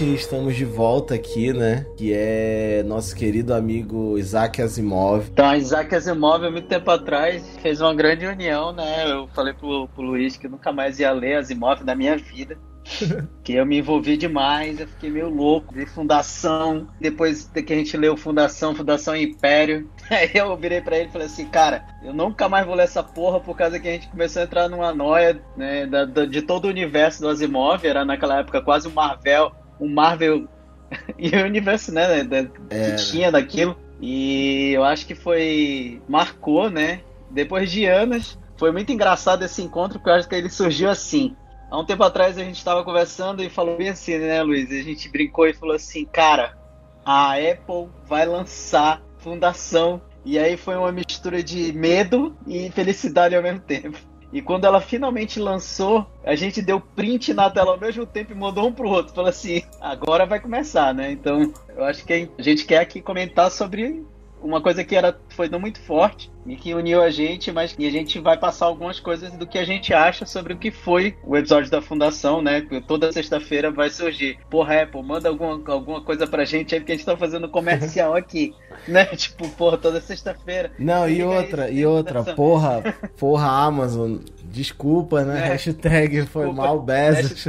Estamos de volta aqui, né? Que é nosso querido amigo Isaac Asimov. Então, Isaac Asimov, há muito tempo atrás, fez uma grande união, né? Eu falei pro, pro Luiz que nunca mais ia ler Asimov na minha vida. que eu me envolvi demais, eu fiquei meio louco. Vi Fundação, depois que a gente leu Fundação, Fundação Império. Aí eu virei para ele e falei assim, cara, eu nunca mais vou ler essa porra por causa que a gente começou a entrar numa noia né, da, da, de todo o universo do Asimov. Era naquela época quase um Marvel, um Marvel e o universo, né, da, é. que tinha daquilo. E eu acho que foi. marcou, né? Depois de anos. Foi muito engraçado esse encontro, porque eu acho que ele surgiu assim. Há um tempo atrás a gente estava conversando e falou bem assim, né, Luiz? A gente brincou e falou assim, cara, a Apple vai lançar Fundação. E aí foi uma mistura de medo e felicidade ao mesmo tempo. E quando ela finalmente lançou, a gente deu print na tela ao mesmo tempo e mandou um pro outro. Falou assim, agora vai começar, né? Então, eu acho que a gente quer aqui comentar sobre uma coisa que era foi não muito forte e que uniu a gente, mas e a gente vai passar algumas coisas do que a gente acha sobre o que foi o episódio da Fundação, né? Toda sexta-feira vai surgir. Porra, Apple, manda alguma, alguma coisa pra gente aí, porque a gente tá fazendo comercial aqui, né? Tipo, porra, toda sexta-feira. Não, e outra, e outra, porra, porra, Amazon, Desculpa, né? É. Hashtag foi Desculpa. mal, Bezos.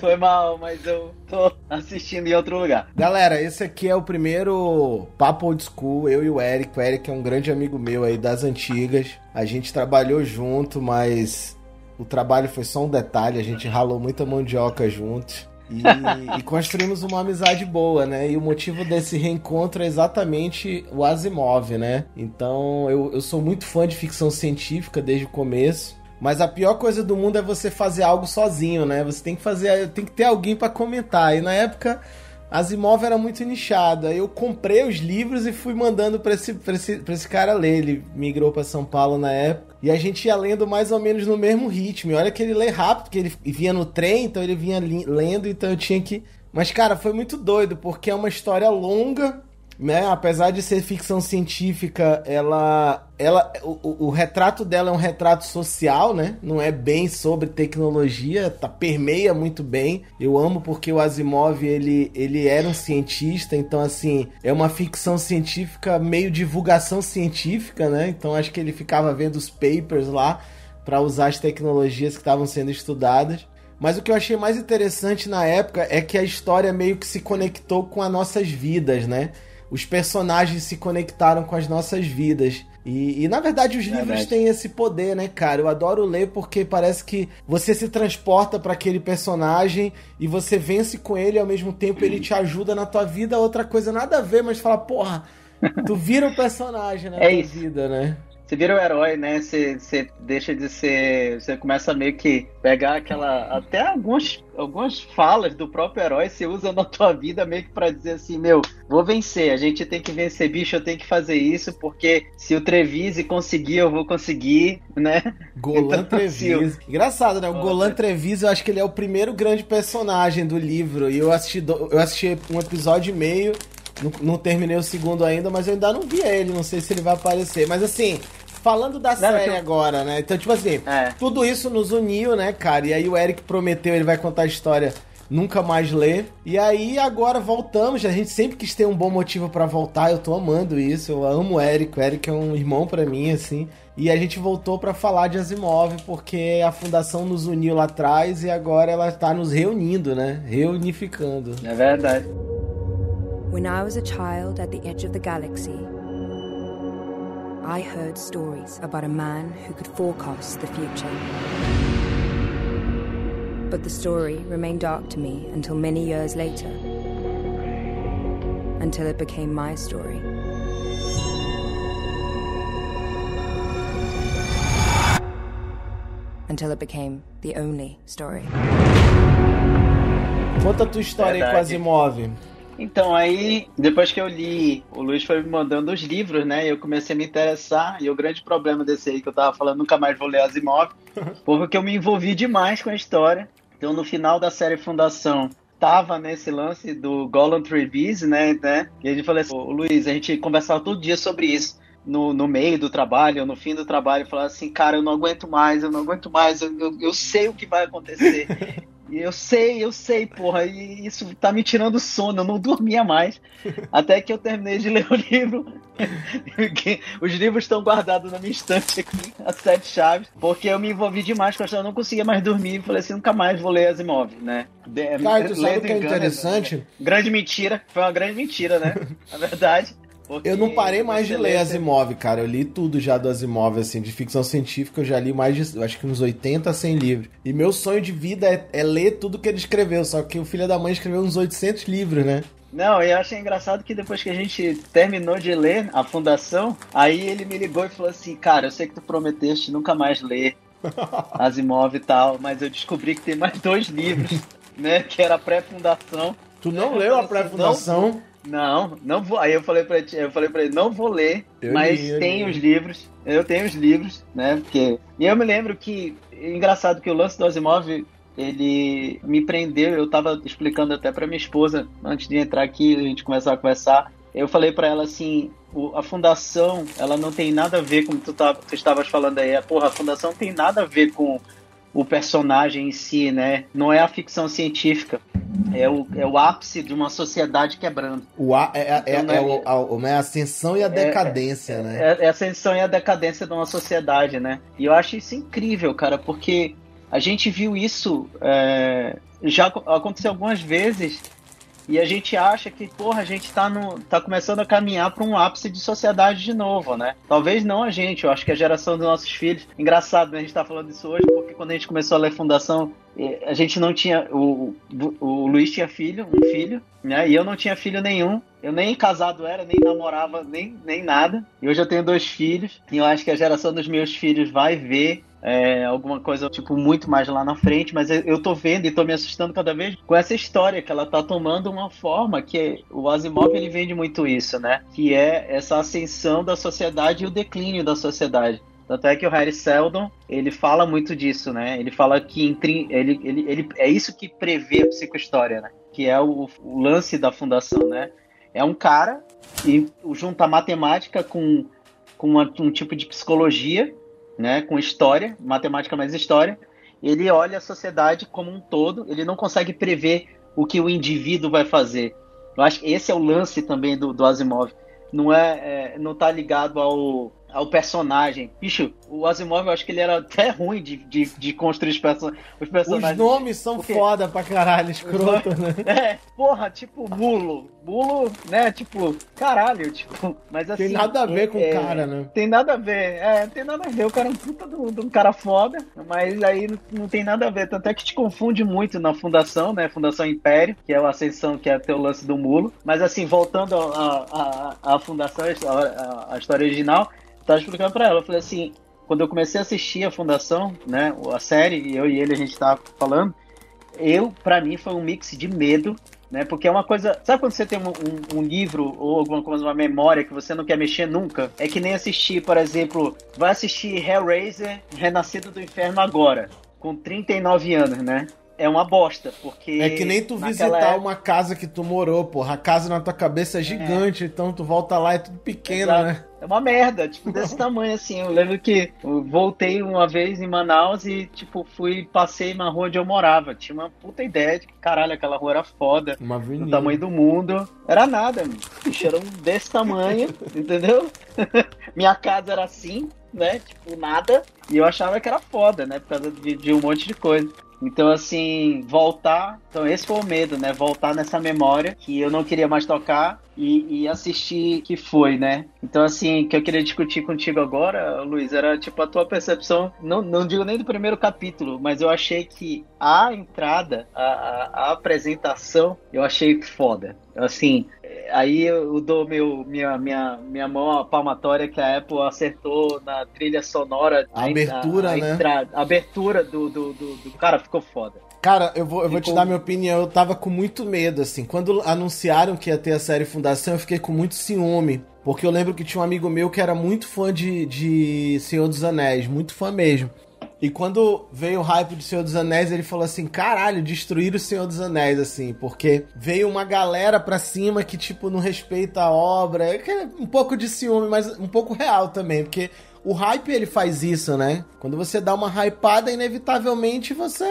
Foi mal, mas eu tô assistindo em outro lugar. Galera, esse aqui é o primeiro Papo Old School, eu e o Eric. O Eric é um grande amigo meu aí das antigas. A gente trabalhou junto, mas o trabalho foi só um detalhe. A gente ralou muita mandioca juntos. E, e, construímos uma amizade boa, né? E o motivo desse reencontro é exatamente o Asimov, né? Então eu, eu sou muito fã de ficção científica desde o começo. Mas a pior coisa do mundo é você fazer algo sozinho, né? Você tem que fazer, tem que ter alguém para comentar. E na época Asimov era muito nichado. Aí eu comprei os livros e fui mandando para esse, pra esse, pra esse cara ler. Ele migrou para São Paulo na época. E a gente ia lendo mais ou menos no mesmo ritmo. E olha que ele lê rápido, porque ele vinha no trem, então ele vinha lendo, então eu tinha que. Mas, cara, foi muito doido, porque é uma história longa né? Apesar de ser ficção científica, ela, ela, o, o, retrato dela é um retrato social, né? Não é bem sobre tecnologia, tá permeia muito bem. Eu amo porque o Asimov ele, ele era um cientista, então assim é uma ficção científica meio divulgação científica, né? Então acho que ele ficava vendo os papers lá para usar as tecnologias que estavam sendo estudadas. Mas o que eu achei mais interessante na época é que a história meio que se conectou com as nossas vidas, né? Os personagens se conectaram com as nossas vidas. E, e, na verdade os livros verdade. têm esse poder, né, cara? Eu adoro ler porque parece que você se transporta para aquele personagem e você vence com ele e ao mesmo tempo ele te ajuda na tua vida. Outra coisa nada a ver, mas fala, porra, tu vira o personagem na é tua isso. vida, né? Você vira o herói, né? Você, você deixa de ser. Você começa a meio que pegar aquela. Até algumas, algumas falas do próprio herói você usa na tua vida meio que pra dizer assim: meu, vou vencer. A gente tem que vencer, bicho. Eu tenho que fazer isso porque se o Trevise conseguir, eu vou conseguir, né? Golan então, Trevise. Engraçado, né? O Golan Trevise, eu acho que ele é o primeiro grande personagem do livro. E eu assisti, eu assisti um episódio e meio. Não, não, terminei o segundo ainda, mas eu ainda não vi ele. Não sei se ele vai aparecer. Mas assim, falando da não, série eu... agora, né? Então, tipo assim, é. tudo isso nos uniu, né, cara? E aí o Eric prometeu, ele vai contar a história nunca mais ler. E aí agora voltamos, a gente sempre quis ter um bom motivo para voltar, eu tô amando isso, eu amo o Eric, o Eric é um irmão para mim, assim. E a gente voltou para falar de Asimov, porque a fundação nos uniu lá atrás e agora ela tá nos reunindo, né? Reunificando. É verdade. When I was a child at the edge of the galaxy, I heard stories about a man who could forecast the future. But the story remained dark to me until many years later, until it became my story. Until it became the only story. Conta a tua história Verdade. com Asimov. Então, aí, depois que eu li, o Luiz foi me mandando os livros, né? Eu comecei a me interessar. E o grande problema desse aí que eu tava falando, nunca mais vou ler Asimov, porque eu me envolvi demais com a história. Então, no final da série Fundação, tava nesse lance do Golan Trevize, né, né? E a gente falou assim, Luiz, a gente conversava todo dia sobre isso. No, no meio do trabalho, no fim do trabalho, falava assim, cara, eu não aguento mais, eu não aguento mais, eu, eu, eu sei o que vai acontecer. Eu sei, eu sei, porra. E isso tá me tirando sono. Eu não dormia mais. Até que eu terminei de ler o livro. Os livros estão guardados na minha estante aqui, as sete chaves. Porque eu me envolvi demais com a história. Eu não conseguia mais dormir. Falei assim, nunca mais vou ler Asimov, né? Cara, tu sabe o que é interessante? Grande mentira. Foi uma grande mentira, né? Na verdade. Porque eu não parei mais de ler Asimov, cara. Eu li tudo já do Asimov, assim, de ficção científica. Eu já li mais de, acho que uns 80 a 100 livros. E meu sonho de vida é, é, ler tudo que ele escreveu. Só que o filho da mãe escreveu uns 800 livros, né? Não, eu achei engraçado que depois que a gente terminou de ler a Fundação, aí ele me ligou e falou assim: Cara, eu sei que tu prometeste nunca mais ler Asimov e tal, mas eu descobri que tem mais dois livros, né? Que era a pré-fundação. Tu não leu a assim, pré-fundação? Não, não vou. Aí eu falei pra ti, eu falei para ele, não vou ler, eu mas li, tem os livros. Eu tenho os livros, né? Porque. E eu me lembro que. Engraçado que o lance do Asimov, ele me prendeu. Eu tava explicando até pra minha esposa, antes de entrar aqui, a gente começar a conversar. Eu falei para ela assim, a fundação, ela não tem nada a ver com tu, tá, tu estavas falando aí. Porra, a fundação tem nada a ver com o personagem em si, né? Não é a ficção científica. É o, é o ápice de uma sociedade quebrando. O a, é, é, então, é, é, a, ascensão e a é, decadência, é, né? É, é, a ascensão e a decadência de uma sociedade, né? E eu acho isso incrível, cara, porque a gente viu isso é, já aconteceu algumas vezes e a gente acha que, porra, a gente tá, no, tá começando a caminhar para um ápice de sociedade de novo, né? Talvez não a gente, eu acho que a geração dos nossos filhos. Engraçado, né? A gente tá falando isso hoje, porque quando a gente começou a ler Fundação, a gente não tinha. O, o Luiz tinha filho, um filho, né? E eu não tinha filho nenhum. Eu nem casado era, nem namorava, nem, nem nada. E hoje eu tenho dois filhos. E eu acho que a geração dos meus filhos vai ver é, alguma coisa, tipo, muito mais lá na frente, mas eu, tô vendo e tô me assustando cada vez com essa história que ela tá tomando uma forma que o Asimov ele vende muito isso, né? Que é essa ascensão da sociedade e o declínio da sociedade. Tanto é que o Harry Seldon, ele fala muito disso, né? Ele fala que ele, ele, ele, é isso que prevê a psicohistória, né? Que é o, o lance da fundação, né? É um cara e junta matemática com, com uma, um tipo de psicologia né, com história, matemática mais história, ele olha a sociedade como um todo, ele não consegue prever o que o indivíduo vai fazer. Eu acho que esse é o lance também do, do Asimov. Não é, é não está ligado ao, ao personagem. Bicho, o Asimov eu acho que ele era até ruim de, de, de construir os, perso os personagens. Os nomes são porque... foda pra caralho, escroto, né? É, porra, tipo Mulo. Mulo, né? Tipo, caralho, tipo. Mas assim. Tem nada a ver com o é, cara, né? Tem nada a ver, é, tem nada a ver. O cara é um puta de um cara foda, mas aí não, tem nada a ver. Tanto é que te confunde muito na fundação, né? Fundação Império, que é a Ascensão, que é o lance do Mulo. Mas assim, voltando à fundação, a, a história original tava explicando pra ela. Eu falei assim, quando eu comecei a assistir a Fundação, né, a série, eu e ele a gente tava falando, eu, para mim, foi um mix de medo, né, porque é uma coisa, sabe quando você tem um, um, um, livro ou alguma coisa, uma memória que você não quer mexer nunca? É que nem assistir, por exemplo, vai assistir Hellraiser, Renascido do Inferno agora, com 39 anos, né? É uma bosta, porque. É que nem tu visitar época... uma casa que tu morou, porra. A casa na tua cabeça é gigante, é. então tu volta lá e é tudo pequeno, Exato. né? É uma merda, tipo, desse tamanho assim. Eu lembro que eu voltei uma vez em Manaus e, tipo, fui, passei na rua onde eu morava. Tinha uma puta ideia de que, caralho, aquela rua era foda. Uma do tamanho do mundo. Era nada, bicho. Era um desse tamanho, entendeu? Minha casa era assim, né? Tipo, nada. E eu achava que era foda, né? Por causa de, de um monte de coisa. Então, assim, voltar. Então, esse foi o medo, né? Voltar nessa memória que eu não queria mais tocar e, e assistir que foi, né? Então, assim, o que eu queria discutir contigo agora, Luiz, era tipo a tua percepção. Não, não digo nem do primeiro capítulo, mas eu achei que a entrada, a, a, a apresentação, eu achei foda. Assim, aí eu dou meu, minha, minha, minha mão a palmatória que a Apple acertou na trilha sonora. A abertura, a, a né? Entrada, a abertura do, do, do, do, Cara, ficou foda. Cara, eu vou, eu vou te dar minha opinião. Eu tava com muito medo, assim. Quando anunciaram que ia ter a série Fundação, eu fiquei com muito ciúme. Porque eu lembro que tinha um amigo meu que era muito fã de, de Senhor dos Anéis, muito fã mesmo. E quando veio o hype de Senhor dos Anéis, ele falou assim: caralho, destruir o Senhor dos Anéis, assim, porque veio uma galera pra cima que, tipo, não respeita a obra. É um pouco de ciúme, mas um pouco real também, porque o hype ele faz isso, né? Quando você dá uma hypada, inevitavelmente você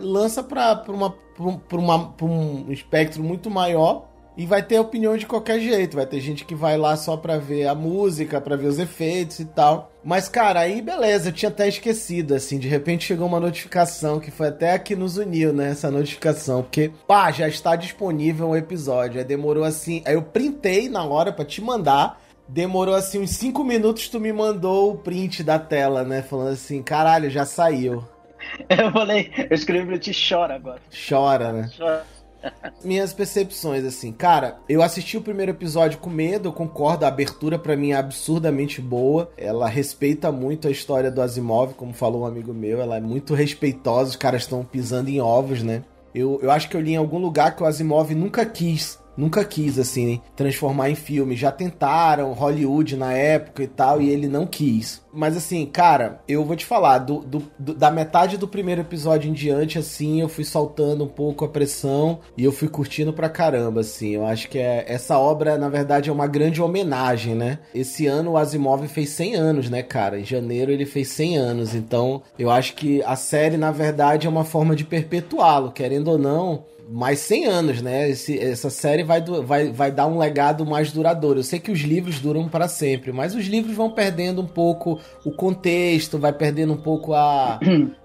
lança pra, pra, uma, pra, uma, pra um espectro muito maior e vai ter opinião de qualquer jeito. Vai ter gente que vai lá só pra ver a música, pra ver os efeitos e tal. Mas, cara, aí beleza, eu tinha até esquecido, assim. De repente chegou uma notificação que foi até aqui nos uniu, né? Essa notificação. Porque, pá, já está disponível um episódio. Aí demorou assim. Aí eu printei na hora para te mandar. Demorou assim uns 5 minutos, tu me mandou o print da tela, né? Falando assim, caralho, já saiu. Eu falei, eu escrevi pra ti, chora agora. Chora, né? Chora. Minhas percepções, assim, cara, eu assisti o primeiro episódio com medo, eu concordo, a abertura para mim é absurdamente boa. Ela respeita muito a história do Asimov, como falou um amigo meu, ela é muito respeitosa, os caras estão pisando em ovos, né? Eu, eu acho que eu li em algum lugar que o Asimov nunca quis nunca quis, assim, transformar em filme. Já tentaram, Hollywood na época e tal, e ele não quis. Mas assim, cara, eu vou te falar, do, do, do, da metade do primeiro episódio em diante, assim, eu fui soltando um pouco a pressão e eu fui curtindo pra caramba, assim. Eu acho que é, essa obra, na verdade, é uma grande homenagem, né? Esse ano o Asimov fez 100 anos, né, cara? Em janeiro ele fez 100 anos, então eu acho que a série, na verdade, é uma forma de perpetuá-lo, querendo ou não mais 100 anos, né? Esse, essa série vai, vai, vai dar um legado mais duradouro. Eu sei que os livros duram para sempre, mas os livros vão perdendo um pouco o contexto, vai perdendo um pouco a,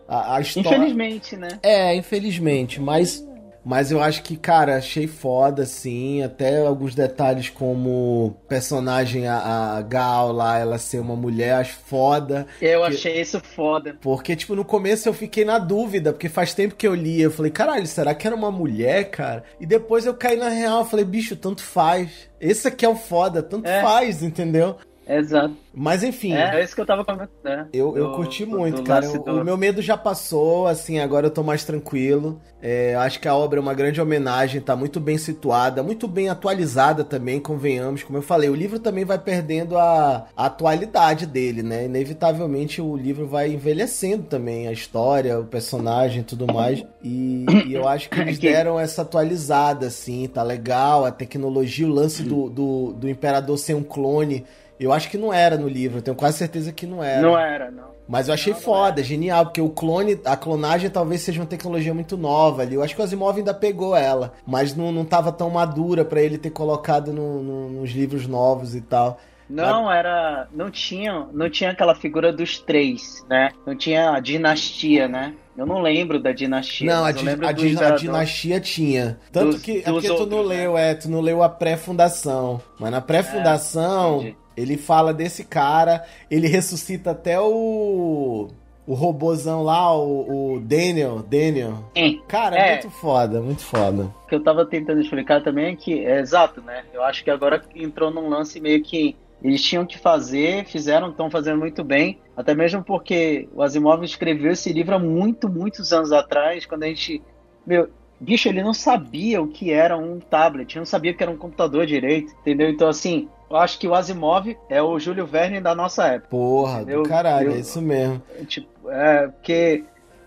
a, a história. Infelizmente, né? É, infelizmente, mas mas eu acho que, cara, achei foda, assim. Até alguns detalhes como personagem, a, a Gal lá, ela ser uma mulher, acho foda. Eu achei isso foda. Porque, tipo, no começo eu fiquei na dúvida, porque faz tempo que eu li. Eu falei, caralho, será que era uma mulher, cara? E depois eu caí na real, eu falei, bicho, tanto faz. Esse aqui é o foda, tanto é. faz, entendeu? Exato. Mas enfim. É, é isso que eu tava comentando. Né? Eu, eu curti muito, cara. O, o, meu medo já passou, assim, agora eu tô mais tranquilo. É, acho que a obra é uma grande homenagem, tá muito bem situada, muito bem atualizada também, convenhamos. Como eu falei, o livro também vai perdendo a, a atualidade dele, né? Inevitavelmente o livro vai envelhecendo também, a história, o personagem e tudo mais. E, e, eu acho que eles deram essa atualizada, assim, tá legal. A tecnologia, o lance do, do, do Imperador ser um clone eu acho que não era no livro, eu tenho quase certeza que não era. Não era, não. Mas eu achei não, foda, genial, porque o clone, a clonagem talvez seja uma tecnologia muito nova ali. Eu acho que o Asimov ainda pegou ela, mas não, não tava tão madura para ele ter colocado no, no, nos livros novos e tal. Não, era. Não tinha, não tinha aquela figura dos três, né? Não tinha a dinastia, né? Eu não lembro da dinastia. Não, a, di a, a, dinastia tinha. Tanto dos, que. É porque outros, tu não né? leu, é, tu não leu a pré-fundação. Mas na pré-fundação. É, ele fala desse cara, ele ressuscita até o. O robozão lá, o, o Daniel. Daniel. Sim. Cara, é, é muito foda, muito foda. O que eu tava tentando explicar também é que, é exato, né? Eu acho que agora entrou num lance meio que eles tinham que fazer, fizeram, estão fazendo muito bem. Até mesmo porque o Asimov escreveu esse livro há muito, muitos anos atrás, quando a gente. Meu, bicho, ele não sabia o que era um tablet, não sabia o que era um computador direito, entendeu? Então, assim, eu acho que o Asimov é o Júlio Verne da nossa época. Porra, entendeu? do caralho, é isso mesmo. Tipo, é, porque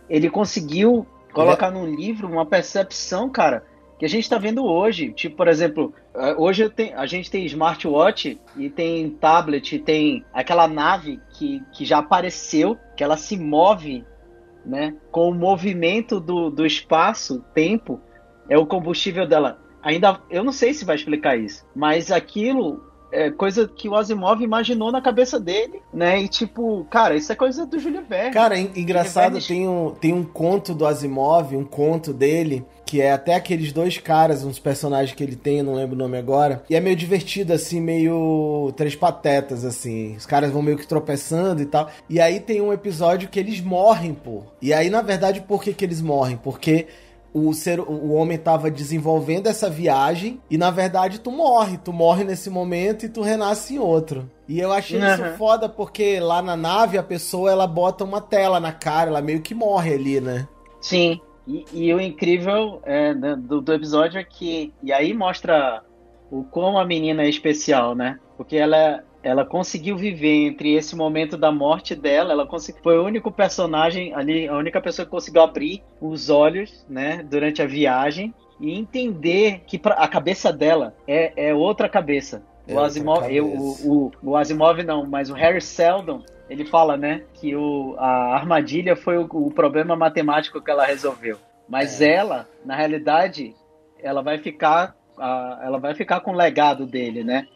ele conseguiu colocar é. num livro uma percepção, cara, que a gente está vendo hoje. Tipo, por exemplo, é, hoje tenho, a gente tem smartwatch e tem tablet, e tem aquela nave que, que já apareceu, que ela se move né, com o movimento do, do espaço-tempo, é o combustível dela. Ainda, eu não sei se vai explicar isso, mas aquilo é coisa que o Asimov imaginou na cabeça dele, né? E tipo, cara, isso é coisa do Júlio Verne. Cara, engraçado, Verne... tem um, tem um conto do Asimov, um conto dele, que é até aqueles dois caras, uns personagens que ele tem, não lembro o nome agora. E é meio divertido, assim, meio três patetas, assim. Os caras vão meio que tropeçando e tal. E aí tem um episódio que eles morrem, pô. E aí, na verdade, por que, que eles morrem? Porque o ser o homem estava desenvolvendo essa viagem e na verdade tu morre, tu morre nesse momento e tu renasce em outro. E eu achei uhum. isso foda porque lá na nave a pessoa ela bota uma tela na cara, ela meio que morre ali, né? Sim. E, e o incrível é, do, do episódio é que e aí mostra o como a menina é especial, né? Porque ela ela conseguiu viver entre esse momento da morte dela, ela consegui, foi o único personagem ali, a única pessoa que conseguiu abrir os olhos, né, durante a viagem e entender que pra, a cabeça dela é, é outra cabeça. É o Asimov, eu, o, o, o, Asimov não, mas o Harry Seldon, ele fala, né, que o, a armadilha foi o, o problema matemático que ela resolveu. Mas é. ela, na realidade, ela vai ficar, ela vai ficar com o legado dele, né?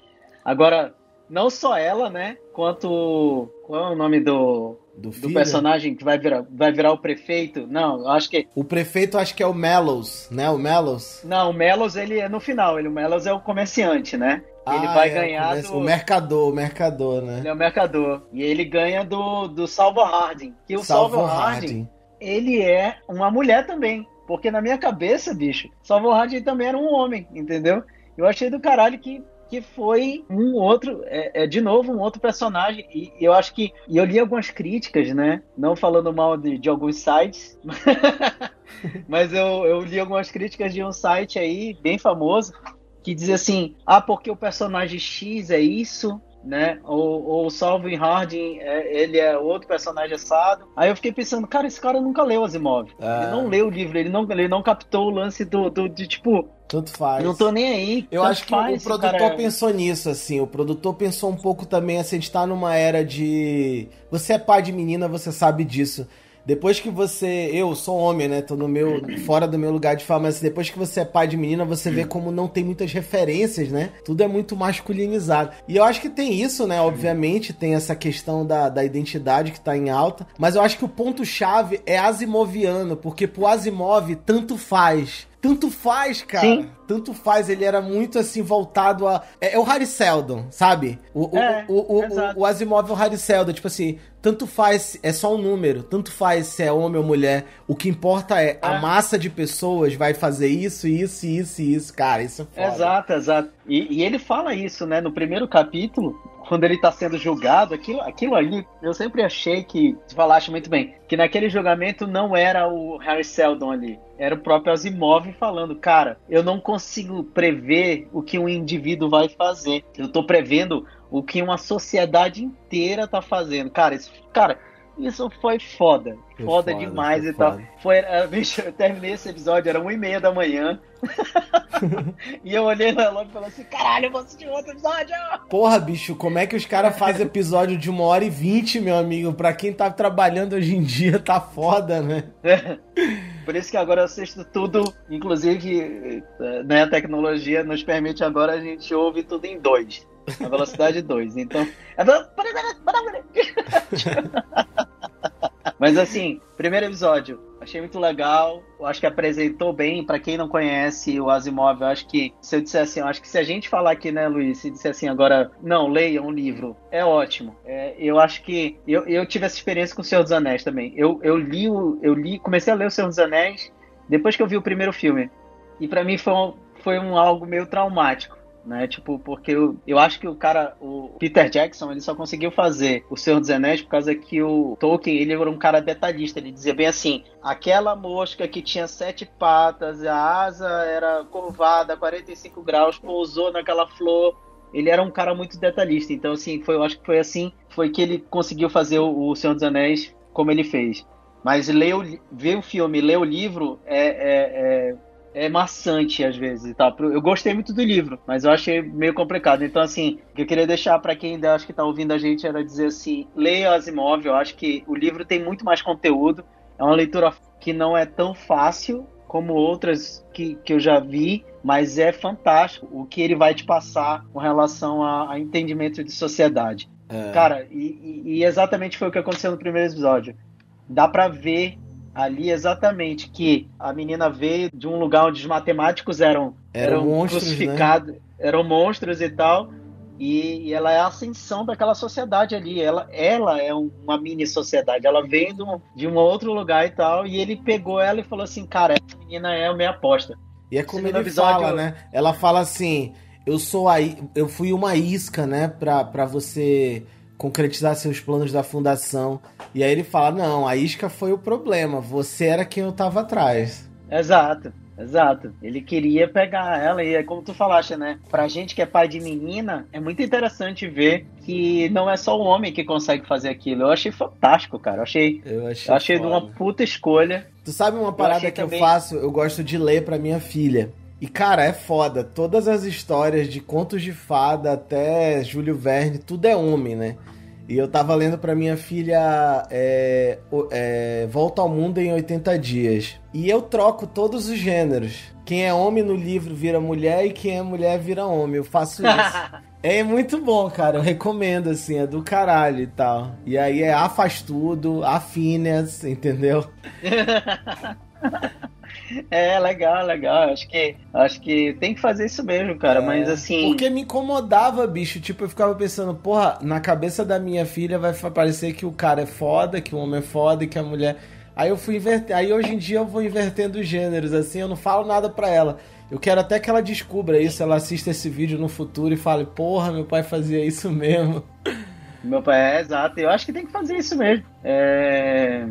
Agora, não só ela, né? Quanto qual é o nome do do, do, personagem que vai virar, vai virar o prefeito. Não, acho que. O prefeito acho que é o Mellows, né? O Mellows. Não, o Mellows ele é no final. Ele, o Mellows é o comerciante, né? Ah, ele vai é, ganhar. O, do... o mercador, o mercador, né? Ele é o mercador. E ele ganha do, do Salvo Harding. Que o Salvo, Salvo Harding, Harding, ele é uma mulher também. Porque na minha cabeça, bicho, Salvo Harding também era um homem, entendeu? Eu achei do caralho que que foi um outro, é, é, de novo, um outro personagem. E eu acho que. E eu li algumas críticas, né? Não falando mal de, de alguns sites, mas eu, eu li algumas críticas de um site aí, bem famoso, que dizia assim: ah, porque o personagem X é isso, né? Ou, o Salvin Harding, é, ele é outro personagem assado. Aí eu fiquei pensando, cara, esse cara nunca leu Asimov. Ah. Ele não leu o livro, ele não, ele não captou o lance do, do de tipo. Tanto faz. Não tô nem aí. Eu acho que faz, o produtor cara... pensou nisso, assim. O produtor pensou um pouco também, assim, a gente tá numa era de. Você é pai de menina, você sabe disso. Depois que você. Eu sou homem, né? Tô no meu. fora do meu lugar de fala, mas depois que você é pai de menina, você vê como não tem muitas referências, né? Tudo é muito masculinizado. E eu acho que tem isso, né? Obviamente, tem essa questão da, da identidade que tá em alta. Mas eu acho que o ponto-chave é asimoviano, porque pro Asimov tanto faz tanto faz, cara. Sim. Tanto faz, ele era muito assim voltado a. É, é o Harry Seldon, sabe? O, é, o, o, o, o, Asimov é o Harry Seldon, tipo assim, tanto faz, é só um número, tanto faz se é homem ou mulher. O que importa é, é. a massa de pessoas vai fazer isso, isso, isso e isso. Cara, isso é foda. Exato, exato. E, e ele fala isso, né? No primeiro capítulo, quando ele está sendo julgado, aquilo, aquilo ali, eu sempre achei que, tu falaste muito bem, que naquele julgamento não era o Harry Seldon ali, era o próprio Asimov falando, cara, eu não consigo prever o que um indivíduo vai fazer, eu estou prevendo o que uma sociedade inteira está fazendo. Cara, isso, cara, isso foi foda. Foi foda, foda, demais e tal. Foi, uh, bicho, eu terminei esse episódio, era uma e meia da manhã. e eu olhei no relógio e falei assim: caralho, eu vou assistir outro episódio! Porra, bicho, como é que os caras fazem episódio de uma hora e vinte, meu amigo? Pra quem tá trabalhando hoje em dia, tá foda, né? Por isso que agora eu assisto tudo, inclusive, né, a tecnologia nos permite agora a gente ouve tudo em dois. Na velocidade 2. Então. Mas assim, primeiro episódio, achei muito legal. Eu acho que apresentou bem. para quem não conhece o Asimov, eu acho que se eu disser assim, eu acho que se a gente falar aqui, né, Luiz, se disser assim, agora, não, leia um livro, é ótimo. É, eu acho que. Eu, eu tive essa experiência com o Senhor dos Anéis também. Eu, eu li o. Eu li, comecei a ler o Senhor dos Anéis depois que eu vi o primeiro filme. E para mim foi um, foi um algo meio traumático né? Tipo, porque eu, eu acho que o cara, o Peter Jackson, ele só conseguiu fazer o Senhor dos Anéis por causa que o Tolkien, ele era um cara detalhista, ele dizia bem assim, aquela mosca que tinha sete patas, a asa era curvada, 45 graus, pousou naquela flor, ele era um cara muito detalhista, então assim, foi, eu acho que foi assim, foi que ele conseguiu fazer o, o Senhor dos Anéis como ele fez. Mas ler o, ver o filme, ler o livro é, é, é é maçante às vezes tá? Eu gostei muito do livro, mas eu achei meio complicado. Então, assim, o que eu queria deixar para quem ainda acho que tá ouvindo a gente era dizer assim: leia Asimov, eu acho que o livro tem muito mais conteúdo, é uma leitura que não é tão fácil como outras que, que eu já vi, mas é fantástico o que ele vai te passar com relação a, a entendimento de sociedade. É. Cara, e, e, exatamente foi o que aconteceu no primeiro episódio. Dá para ver ali exatamente que a menina veio de um lugar onde os matemáticos eram, eram, eram monstros, né? crucificados, né? eram monstros e tal. E, e, ela é a ascensão daquela sociedade ali. Ela, ela é uma mini sociedade. Ela veio de um, de um outro lugar e tal. E ele pegou ela e falou assim: Cara, essa menina é a minha aposta. E é como ele fala, né? Ela fala assim: Eu sou aí, eu fui uma isca, né? Pra, pra você concretizar seus planos da fundação. E aí ele fala: Não, a isca foi o problema, você era quem eu tava atrás. Exato. Exato. Ele queria pegar ela, e é como tu falaste, né? Pra gente que é pai de menina, é muito interessante ver que não é só o homem que consegue fazer aquilo. Eu achei fantástico, cara. Eu achei, eu achei, eu achei de uma puta escolha. Tu sabe uma parada eu que também... eu faço? Eu gosto de ler pra minha filha. E, cara, é foda. Todas as histórias, de contos de fada até Júlio Verne, tudo é homem, né? E eu tava lendo pra minha filha é, é, Volta ao Mundo em 80 Dias. E eu troco todos os gêneros. Quem é homem no livro vira mulher e quem é mulher vira homem. Eu faço isso. é muito bom, cara. Eu recomendo, assim, é do caralho e tal. E aí é A faz tudo, A Phineas, entendeu? É, legal, legal. Acho que, acho que tem que fazer isso mesmo, cara. É, mas assim. Porque me incomodava, bicho. Tipo, eu ficava pensando, porra, na cabeça da minha filha vai parecer que o cara é foda, que o homem é foda e que a mulher. Aí eu fui inverter. Aí hoje em dia eu vou invertendo os gêneros, assim, eu não falo nada pra ela. Eu quero até que ela descubra isso, ela assista esse vídeo no futuro e fale, porra, meu pai fazia isso mesmo. Meu pai é exato. Eu acho que tem que fazer isso mesmo. É...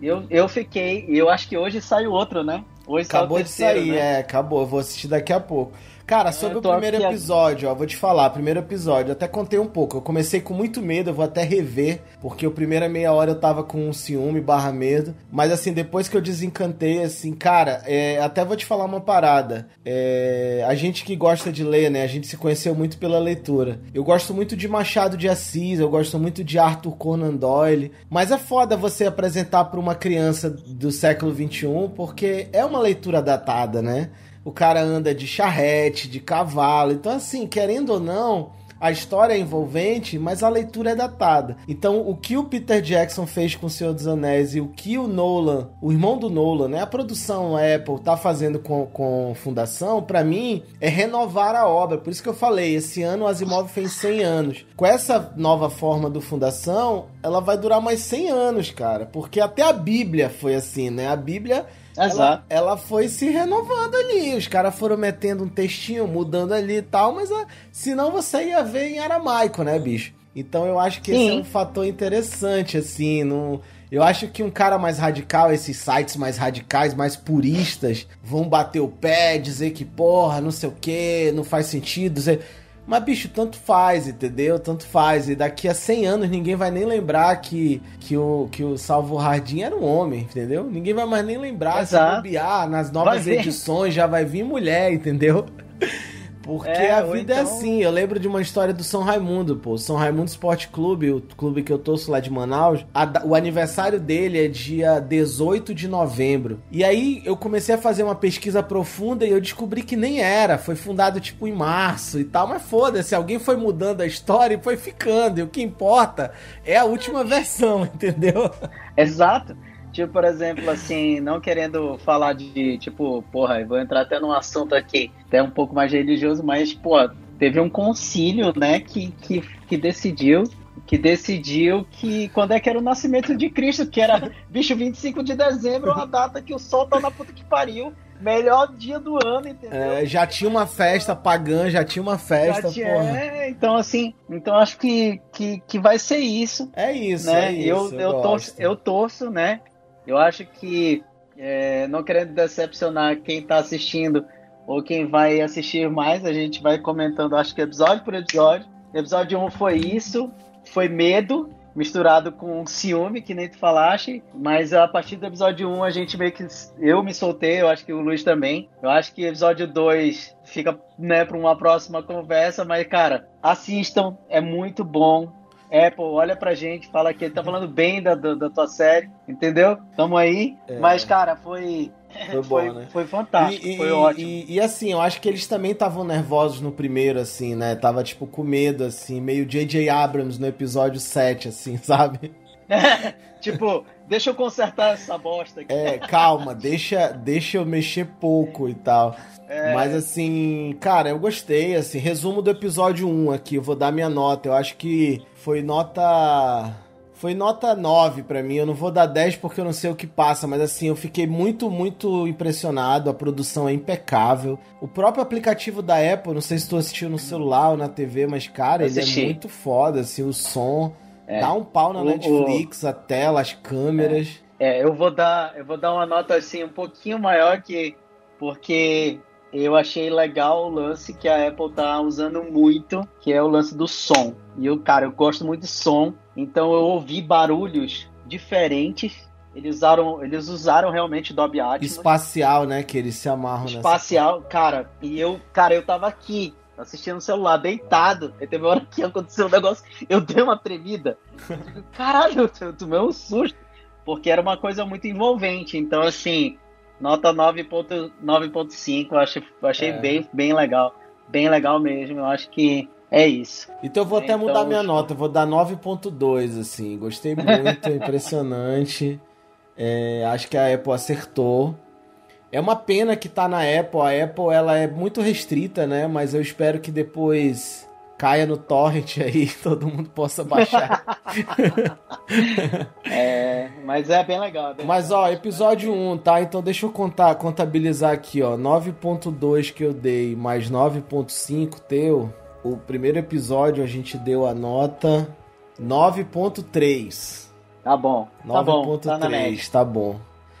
Eu, eu fiquei. Eu acho que hoje sai outro, né? Hoje acabou terceiro, de sair, né? é, acabou. Eu vou assistir daqui a pouco. Cara, sobre o primeiro episódio, ó, vou te falar, primeiro episódio, até contei um pouco. Eu comecei com muito medo, eu vou até rever, porque o primeira meia hora eu tava com um ciúme barra medo. Mas assim, depois que eu desencantei, assim, cara, é, até vou te falar uma parada. É, a gente que gosta de ler, né? A gente se conheceu muito pela leitura. Eu gosto muito de Machado de Assis, eu gosto muito de Arthur Conan Doyle. Mas é foda você apresentar para uma criança do século XXI, porque é uma leitura datada, né? O cara anda de charrete, de cavalo. Então, assim, querendo ou não, a história é envolvente, mas a leitura é datada. Então, o que o Peter Jackson fez com o Senhor dos Anéis e o que o Nolan, o irmão do Nolan, né, a produção Apple tá fazendo com, com Fundação, para mim, é renovar a obra. Por isso que eu falei, esse ano o Asimov fez 100 anos. Com essa nova forma do Fundação, ela vai durar mais 100 anos, cara. Porque até a Bíblia foi assim, né? A Bíblia ela, ela, foi se renovando ali. Os caras foram metendo um textinho, mudando ali e tal, mas a, ah, senão você ia ver em aramaico, né, bicho? Então eu acho que Sim. esse é um fator interessante, assim. Eu acho que um cara mais radical, esses sites mais radicais, mais puristas, vão bater o pé, dizer que, porra, não sei o que, não faz sentido. Dizer mas, bicho, tanto faz, entendeu? Tanto faz. E daqui a 100 anos ninguém vai nem lembrar que, que, o, que o Salvo Hardin era um homem, entendeu? Ninguém vai mais nem lembrar. Exato. Se bobear, nas novas edições já vai vir mulher, entendeu? Porque é, a vida é então... é assim. Eu lembro de uma história do São Raimundo, pô. São Raimundo Esporte Clube, o clube que eu torço lá de Manaus. A, o aniversário dele é dia 18 de novembro. E aí eu comecei a fazer uma pesquisa profunda e eu descobri que nem era. Foi fundado tipo em março e tal. Mas foda-se, alguém foi mudando a história e foi ficando. E o que importa é a última versão, entendeu? Exato. Tipo, por exemplo, assim, não querendo falar de, tipo, porra, vou entrar até num assunto aqui, até um pouco mais religioso, mas, pô, teve um concílio, né, que, que, que decidiu que decidiu que quando é que era o nascimento de Cristo, que era, bicho, 25 de dezembro, uma data que o sol tá na puta que pariu, melhor dia do ano, entendeu? É, já tinha uma festa pagã, já tinha uma festa, tinha. É, então assim, então acho que, que, que vai ser isso. É isso, né? é isso. Eu, eu, eu torço, eu torço, né? Eu acho que, é, não querendo decepcionar quem está assistindo ou quem vai assistir mais, a gente vai comentando, acho que episódio por episódio. Episódio 1 foi isso, foi medo, misturado com ciúme, que nem tu falaste, mas a partir do episódio 1 a gente meio que. Eu me soltei, eu acho que o Luiz também. Eu acho que episódio 2 fica né, para uma próxima conversa, mas cara, assistam, é muito bom. Apple, olha pra gente, fala que ele tá falando bem da, da, da tua série, entendeu? Tamo aí. É. Mas, cara, foi. Foi, foi, né? foi fantástico, e, foi ótimo. E, e, assim, eu acho que eles também estavam nervosos no primeiro, assim, né? Tava, tipo, com medo, assim, meio J.J. Abrams no episódio 7, assim, sabe? tipo, deixa eu consertar essa bosta aqui. É, calma, deixa, deixa eu mexer pouco e tal. É... Mas assim, cara, eu gostei, assim, resumo do episódio 1 aqui, eu vou dar minha nota. Eu acho que foi nota. Foi nota 9 para mim. Eu não vou dar 10 porque eu não sei o que passa, mas assim, eu fiquei muito, muito impressionado. A produção é impecável. O próprio aplicativo da Apple, não sei se tu assistiu no celular ou na TV, mas cara, ele é muito foda, assim, o som. É. Dá um pau na o, Netflix, o... a tela, as câmeras. É. é, eu vou dar, eu vou dar uma nota assim um pouquinho maior que porque eu achei legal o lance que a Apple tá usando muito, que é o lance do som. E eu, cara, eu gosto muito de som, então eu ouvi barulhos diferentes. Eles usaram, eles usaram realmente Dolby Atmos. Espacial, né, que eles se amarram Espacial, nessa... cara. E eu, cara, eu tava aqui assistindo no celular, deitado. Aí teve uma hora que aconteceu um negócio, eu dei uma tremida. Caralho, eu tomei um susto. Porque era uma coisa muito envolvente. Então, assim, nota 9.5, eu achei, achei é. bem, bem legal. Bem legal mesmo. Eu acho que é isso. Então eu vou até então, mudar minha nota, eu vou dar 9.2, assim. Gostei muito, impressionante. É, acho que a Apple acertou. É uma pena que tá na Apple. A Apple ela é muito restrita, né? Mas eu espero que depois caia no torrent aí, todo mundo possa baixar. é, mas é bem legal. É bem mas legal. ó, episódio 1, tá? Então deixa eu contar, contabilizar aqui, ó. 9.2 que eu dei mais 9.5 teu. O primeiro episódio a gente deu a nota 9.3. Tá bom. 9.3, tá. Tá, tá bom.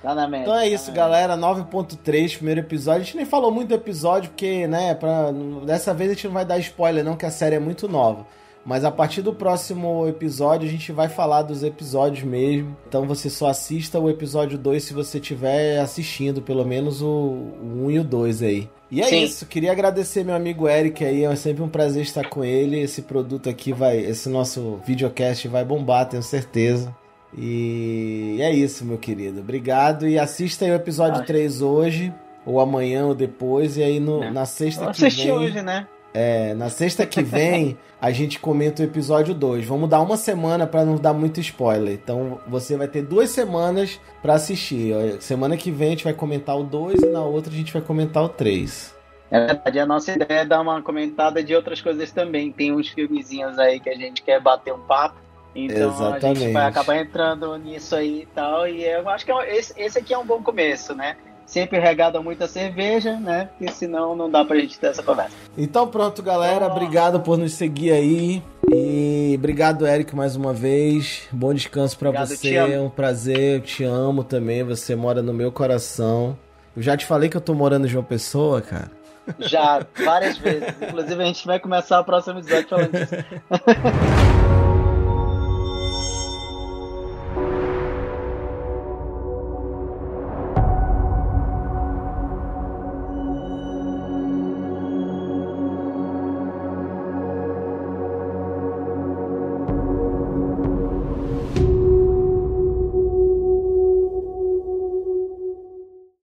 Tá na média. Então é isso, tá galera. 9.3, primeiro episódio. A gente nem falou muito do episódio, porque, né, pra... dessa vez a gente não vai dar spoiler, não, que a série é muito nova. Mas a partir do próximo episódio a gente vai falar dos episódios mesmo. Então você só assista o episódio 2 se você estiver assistindo, pelo menos o, o 1 e o 2 aí. E é Sim. isso, queria agradecer meu amigo Eric aí, é sempre um prazer estar com ele. Esse produto aqui vai, esse nosso videocast vai bombar, tenho certeza. E é isso, meu querido. Obrigado e assista aí o episódio Acho. 3 hoje, ou amanhã ou depois, e aí no, é. na sexta que vem. hoje, né? É, na sexta que vem a gente comenta o episódio 2. Vamos dar uma semana para não dar muito spoiler. Então você vai ter duas semanas para assistir. Semana que vem a gente vai comentar o 2 e na outra a gente vai comentar o 3. É verdade, a nossa ideia é dar uma comentada de outras coisas também. Tem uns filmezinhos aí que a gente quer bater um papo. Então Exatamente. a gente vai acabar entrando nisso aí e tal. E eu acho que é esse, esse aqui é um bom começo, né? Sempre regado a muita cerveja, né? Porque senão não dá pra gente ter essa conversa. Então pronto, galera. Obrigado por nos seguir aí. E obrigado, Eric, mais uma vez. Bom descanso para você. É um prazer. Eu te amo também. Você mora no meu coração. Eu já te falei que eu tô morando em João Pessoa, cara. Já, várias vezes. Inclusive, a gente vai começar o próximo episódio falando disso.